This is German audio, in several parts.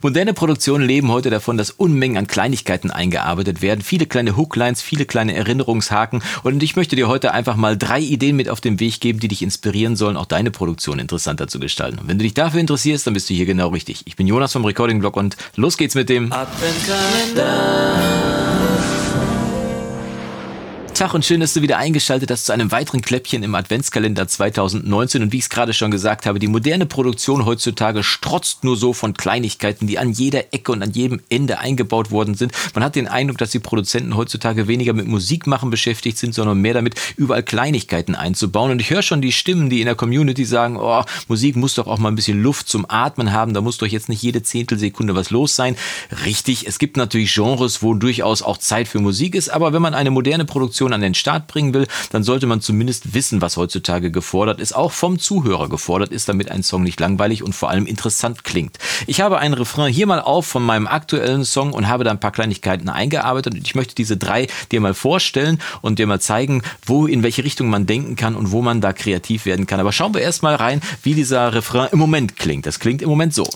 Moderne Produktionen leben heute davon, dass Unmengen an Kleinigkeiten eingearbeitet werden, viele kleine Hooklines, viele kleine Erinnerungshaken und ich möchte dir heute einfach mal drei Ideen mit auf den Weg geben, die dich inspirieren sollen, auch deine Produktion interessanter zu gestalten. Und wenn du dich dafür interessierst, dann bist du hier genau richtig. Ich bin Jonas vom Recording Blog und los geht's mit dem Adventkalender. Tag und schön, dass du wieder eingeschaltet hast zu einem weiteren Kläppchen im Adventskalender 2019. Und wie ich es gerade schon gesagt habe, die moderne Produktion heutzutage strotzt nur so von Kleinigkeiten, die an jeder Ecke und an jedem Ende eingebaut worden sind. Man hat den Eindruck, dass die Produzenten heutzutage weniger mit Musikmachen beschäftigt sind, sondern mehr damit, überall Kleinigkeiten einzubauen. Und ich höre schon die Stimmen, die in der Community sagen, oh, Musik muss doch auch mal ein bisschen Luft zum Atmen haben, da muss doch jetzt nicht jede Zehntelsekunde was los sein. Richtig, es gibt natürlich Genres, wo durchaus auch Zeit für Musik ist, aber wenn man eine moderne Produktion Produktion an den Start bringen will, dann sollte man zumindest wissen, was heutzutage gefordert ist, auch vom Zuhörer gefordert ist, damit ein Song nicht langweilig und vor allem interessant klingt. Ich habe einen Refrain hier mal auf von meinem aktuellen Song und habe da ein paar Kleinigkeiten eingearbeitet und ich möchte diese drei dir mal vorstellen und dir mal zeigen, wo, in welche Richtung man denken kann und wo man da kreativ werden kann. Aber schauen wir erst mal rein, wie dieser Refrain im Moment klingt. Das klingt im Moment so.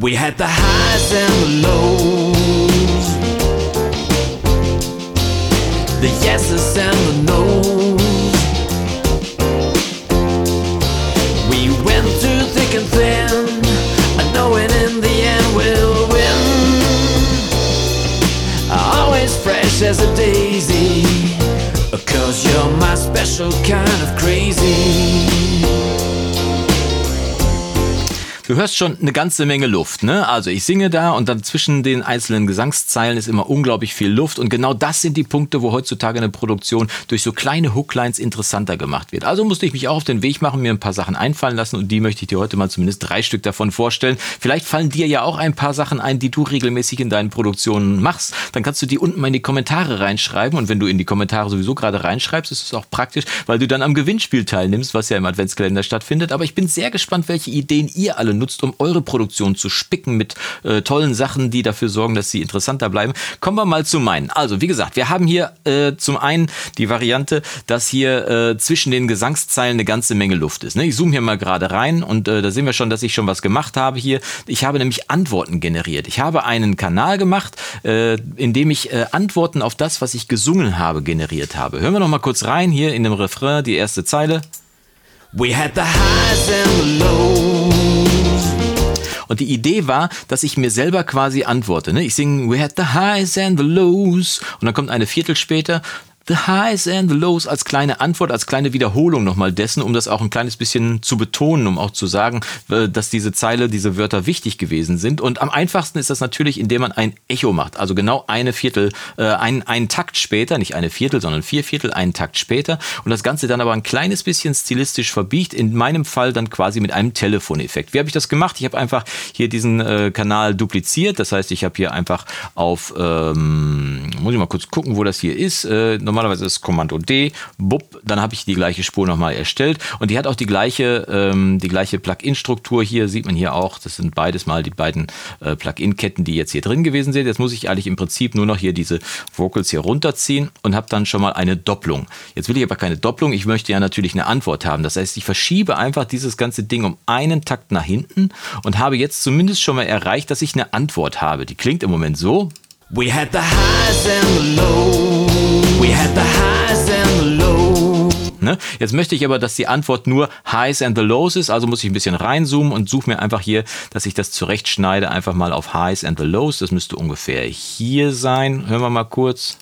We had the highs and the lows, special kind of crazy. Du hörst schon eine ganze Menge Luft, ne? Also ich singe da und dann zwischen den einzelnen Gesangszeilen ist immer unglaublich viel Luft und genau das sind die Punkte, wo heutzutage eine Produktion durch so kleine Hooklines interessanter gemacht wird. Also musste ich mich auch auf den Weg machen, mir ein paar Sachen einfallen lassen und die möchte ich dir heute mal zumindest drei Stück davon vorstellen. Vielleicht fallen dir ja auch ein paar Sachen ein, die du regelmäßig in deinen Produktionen machst. Dann kannst du die unten mal in die Kommentare reinschreiben und wenn du in die Kommentare sowieso gerade reinschreibst, ist es auch praktisch, weil du dann am Gewinnspiel teilnimmst, was ja im Adventskalender stattfindet. Aber ich bin sehr gespannt, welche Ideen ihr alle nutzt, um eure Produktion zu spicken mit äh, tollen Sachen, die dafür sorgen, dass sie interessanter bleiben. Kommen wir mal zu meinen. Also, wie gesagt, wir haben hier äh, zum einen die Variante, dass hier äh, zwischen den Gesangszeilen eine ganze Menge Luft ist. Ne? Ich zoome hier mal gerade rein und äh, da sehen wir schon, dass ich schon was gemacht habe hier. Ich habe nämlich Antworten generiert. Ich habe einen Kanal gemacht, äh, in dem ich äh, Antworten auf das, was ich gesungen habe, generiert habe. Hören wir noch mal kurz rein hier in dem Refrain, die erste Zeile. We had the highs and the lows. Und die Idee war, dass ich mir selber quasi antworte. Ne? Ich singe We had the highs and the lows. Und dann kommt eine Viertel später The Highs and the Lows als kleine Antwort, als kleine Wiederholung nochmal dessen, um das auch ein kleines bisschen zu betonen, um auch zu sagen, äh, dass diese Zeile, diese Wörter wichtig gewesen sind. Und am einfachsten ist das natürlich, indem man ein Echo macht. Also genau eine Viertel, äh, ein, einen Takt später, nicht eine Viertel, sondern vier Viertel, einen Takt später. Und das Ganze dann aber ein kleines bisschen stilistisch verbiegt. In meinem Fall dann quasi mit einem Telefoneffekt. Wie habe ich das gemacht? Ich habe einfach hier diesen äh, Kanal dupliziert. Das heißt, ich habe hier einfach auf, ähm, muss ich mal kurz gucken, wo das hier ist. Äh, normalerweise ist Kommando D, bupp, dann habe ich die gleiche Spur nochmal erstellt und die hat auch die gleiche, ähm, die gleiche Plugin-Struktur hier, sieht man hier auch, das sind beides mal die beiden äh, Plugin-Ketten, die jetzt hier drin gewesen sind. Jetzt muss ich eigentlich im Prinzip nur noch hier diese Vocals hier runterziehen und habe dann schon mal eine Doppelung. Jetzt will ich aber keine Doppelung, ich möchte ja natürlich eine Antwort haben. Das heißt, ich verschiebe einfach dieses ganze Ding um einen Takt nach hinten und habe jetzt zumindest schon mal erreicht, dass ich eine Antwort habe. Die klingt im Moment so. We had the highs and the lows. We had the highs and the lows. Ne? Jetzt möchte ich aber, dass die Antwort nur Highs and the Lows ist, also muss ich ein bisschen reinzoomen und suche mir einfach hier, dass ich das zurechtschneide, einfach mal auf Highs and the Lows. Das müsste ungefähr hier sein. Hören wir mal kurz.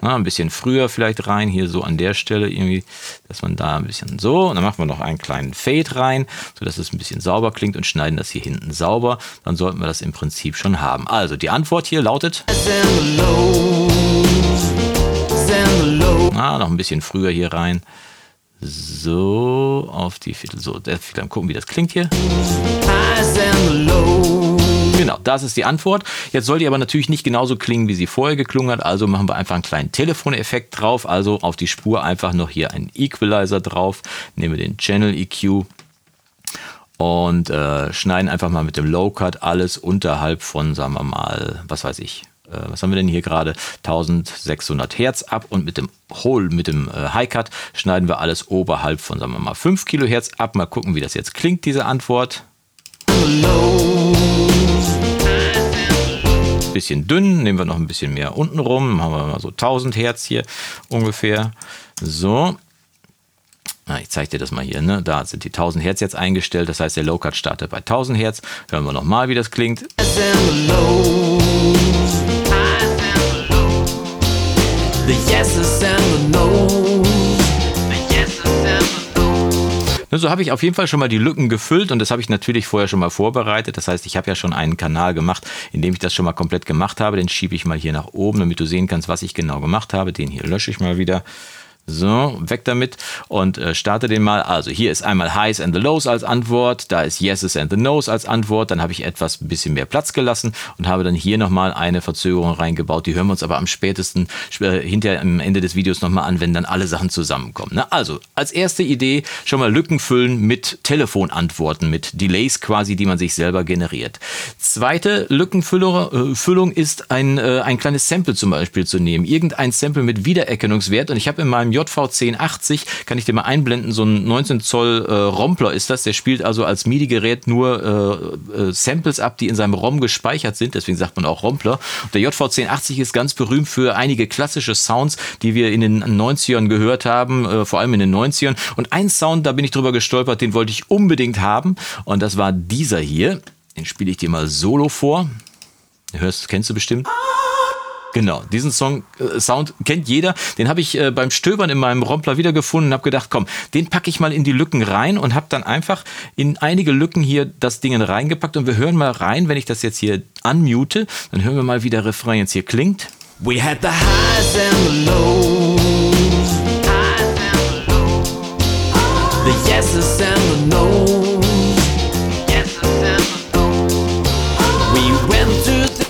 Na, ein bisschen früher vielleicht rein, hier so an der Stelle irgendwie, dass man da ein bisschen so, und dann machen wir noch einen kleinen Fade rein, sodass es ein bisschen sauber klingt und schneiden das hier hinten sauber. Dann sollten wir das im Prinzip schon haben. Also die Antwort hier lautet. Ah, noch ein bisschen früher hier rein. So, auf die Viertel. So, dann gucken, wie das klingt hier. Genau, das ist die Antwort. Jetzt soll die aber natürlich nicht genauso klingen, wie sie vorher geklungen hat. Also machen wir einfach einen kleinen Telefoneffekt drauf. Also auf die Spur einfach noch hier einen Equalizer drauf. Nehmen wir den Channel EQ und äh, schneiden einfach mal mit dem Low Cut alles unterhalb von, sagen wir mal, was weiß ich, was haben wir denn hier gerade? 1600 Hertz ab und mit dem Whole, mit dem äh, High-Cut schneiden wir alles oberhalb von, sagen wir mal, 5 Kilohertz ab. Mal gucken, wie das jetzt klingt, diese Antwort. Bisschen dünn, nehmen wir noch ein bisschen mehr unten rum, machen wir mal so 1000 Hertz hier ungefähr. So, ich zeige dir das mal hier. Ne? Da sind die 1000 Hertz jetzt eingestellt. Das heißt, der Low-Cut startet bei 1000 Hertz. Hören wir nochmal, wie das klingt. Ne, so habe ich auf jeden Fall schon mal die Lücken gefüllt und das habe ich natürlich vorher schon mal vorbereitet. Das heißt, ich habe ja schon einen Kanal gemacht, in dem ich das schon mal komplett gemacht habe. Den schiebe ich mal hier nach oben, damit du sehen kannst, was ich genau gemacht habe. Den hier lösche ich mal wieder. So, weg damit und äh, starte den mal. Also hier ist einmal Highs and the Lows als Antwort, da ist Yeses and the No's als Antwort. Dann habe ich etwas ein bisschen mehr Platz gelassen und habe dann hier nochmal eine Verzögerung reingebaut. Die hören wir uns aber am spätesten äh, hinter am Ende des Videos nochmal an, wenn dann alle Sachen zusammenkommen. Ne? Also als erste Idee schon mal Lücken füllen mit Telefonantworten, mit Delays quasi, die man sich selber generiert. Zweite Lückenfüllung äh, ist ein, äh, ein kleines Sample zum Beispiel zu nehmen. Irgendein Sample mit Wiedererkennungswert und ich habe in meinem JV1080, kann ich dir mal einblenden, so ein 19 Zoll äh, Rompler ist das. Der spielt also als MIDI-Gerät nur äh, äh, Samples ab, die in seinem ROM gespeichert sind. Deswegen sagt man auch Rompler. Und der JV1080 ist ganz berühmt für einige klassische Sounds, die wir in den 90ern gehört haben, äh, vor allem in den 90ern. Und ein Sound, da bin ich drüber gestolpert, den wollte ich unbedingt haben. Und das war dieser hier. Den spiele ich dir mal solo vor. Hörst, kennst du bestimmt? Genau, diesen Song äh, Sound kennt jeder. Den habe ich äh, beim Stöbern in meinem Rompler wiedergefunden und habe gedacht, komm, den packe ich mal in die Lücken rein und habe dann einfach in einige Lücken hier das Ding reingepackt und wir hören mal rein, wenn ich das jetzt hier unmute, dann hören wir mal, wie der Refrain jetzt hier klingt. We had the highs and the lows. The yeses and the no's.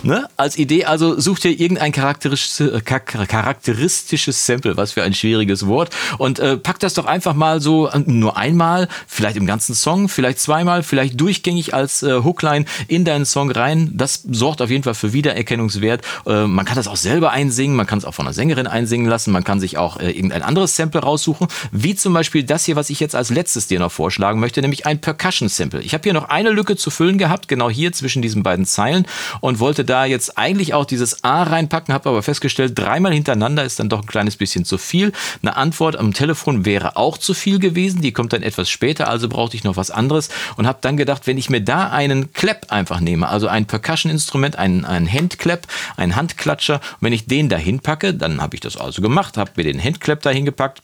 Ne? Als Idee also such dir irgendein charakteristisches, äh, charakteristisches Sample, was für ein schwieriges Wort, und äh, pack das doch einfach mal so äh, nur einmal, vielleicht im ganzen Song, vielleicht zweimal, vielleicht durchgängig als äh, Hookline in deinen Song rein. Das sorgt auf jeden Fall für Wiedererkennungswert. Äh, man kann das auch selber einsingen, man kann es auch von einer Sängerin einsingen lassen, man kann sich auch äh, irgendein anderes Sample raussuchen, wie zum Beispiel das hier, was ich jetzt als letztes dir noch vorschlagen möchte, nämlich ein Percussion-Sample. Ich habe hier noch eine Lücke zu füllen gehabt, genau hier zwischen diesen beiden Zeilen und wollte da jetzt eigentlich auch dieses A reinpacken, habe aber festgestellt, dreimal hintereinander ist dann doch ein kleines bisschen zu viel. Eine Antwort am Telefon wäre auch zu viel gewesen, die kommt dann etwas später, also brauchte ich noch was anderes und habe dann gedacht, wenn ich mir da einen Clap einfach nehme, also ein Percussion-Instrument, einen, einen Handclap, einen Handklatscher, wenn ich den dahin packe, dann habe ich das also gemacht, habe mir den Handclap dahin gepackt,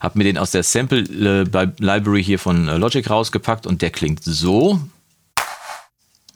habe mir den aus der Sample äh, Library hier von äh, Logic rausgepackt und der klingt so.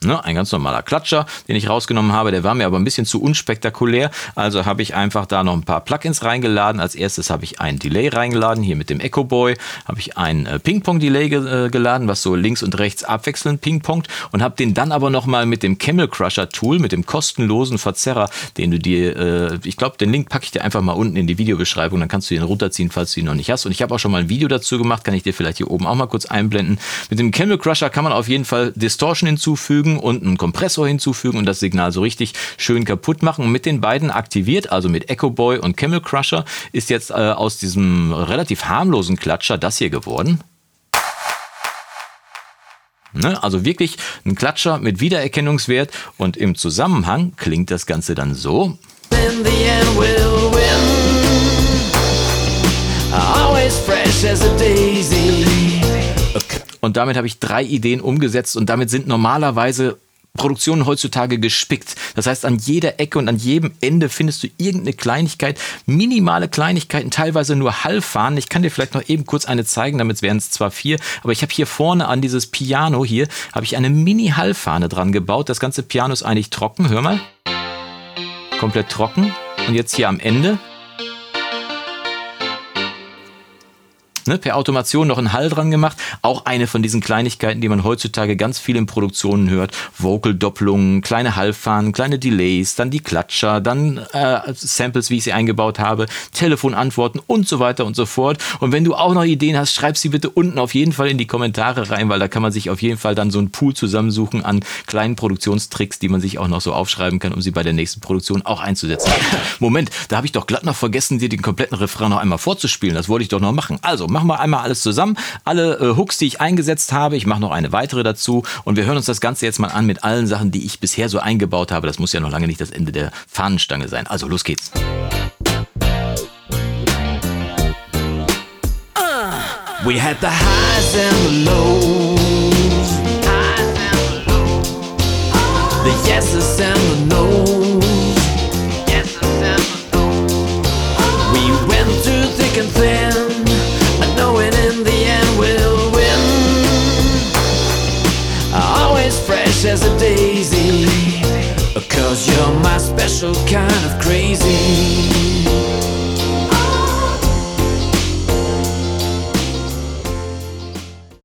Ne, ein ganz normaler Klatscher, den ich rausgenommen habe, der war mir aber ein bisschen zu unspektakulär. Also habe ich einfach da noch ein paar Plugins reingeladen. Als erstes habe ich ein Delay reingeladen, hier mit dem Echo Boy. Habe ich ein äh, Ping-Pong-Delay ge äh, geladen, was so links und rechts abwechselnd ping-pongt. Und habe den dann aber nochmal mit dem Camel Crusher Tool, mit dem kostenlosen Verzerrer, den du dir, äh, ich glaube, den Link packe ich dir einfach mal unten in die Videobeschreibung. Dann kannst du den runterziehen, falls du ihn noch nicht hast. Und ich habe auch schon mal ein Video dazu gemacht, kann ich dir vielleicht hier oben auch mal kurz einblenden. Mit dem Camel Crusher kann man auf jeden Fall Distortion hinzufügen hinzufügen und einen Kompressor hinzufügen und das Signal so richtig schön kaputt machen. Und mit den beiden aktiviert, also mit Echo Boy und Camel Crusher, ist jetzt äh, aus diesem relativ harmlosen Klatscher das hier geworden. Ne? Also wirklich ein Klatscher mit Wiedererkennungswert und im Zusammenhang klingt das Ganze dann so. Always fresh as a daisy. Und damit habe ich drei Ideen umgesetzt und damit sind normalerweise Produktionen heutzutage gespickt. Das heißt, an jeder Ecke und an jedem Ende findest du irgendeine Kleinigkeit, minimale Kleinigkeiten, teilweise nur Halbfahnen. Ich kann dir vielleicht noch eben kurz eine zeigen, damit wären es zwar vier, aber ich habe hier vorne an dieses Piano hier, habe ich eine Mini-Halbfahne dran gebaut. Das ganze Piano ist eigentlich trocken, hör mal. Komplett trocken. Und jetzt hier am Ende ne, per Automation noch einen Hall dran gemacht. Auch eine von diesen Kleinigkeiten, die man heutzutage ganz viel in Produktionen hört. Vocal-Doppelungen, kleine Hallfahnen, kleine Delays, dann die Klatscher, dann äh, Samples, wie ich sie eingebaut habe, Telefonantworten und so weiter und so fort. Und wenn du auch noch Ideen hast, schreib sie bitte unten auf jeden Fall in die Kommentare rein, weil da kann man sich auf jeden Fall dann so einen Pool zusammensuchen an kleinen Produktionstricks, die man sich auch noch so aufschreiben kann, um sie bei der nächsten Produktion auch einzusetzen. Moment, da habe ich doch glatt noch vergessen, dir den kompletten Refrain noch einmal vorzuspielen. Das wollte ich doch noch machen. Also, machen wir einmal alles zusammen. Alle äh, Hooks, die ich eingesetzt habe. Ich mache noch eine weitere dazu. Und wir hören uns das Ganze jetzt mal an mit allen Sachen, die ich bisher so eingebaut habe. Das muss ja noch lange nicht das Ende der Fahnenstange sein. Also, los geht's. We had the highs and the lows. The yeses and the nos. Kind of crazy.